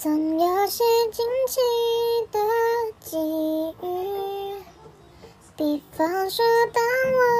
总有些惊奇的际遇比方说当我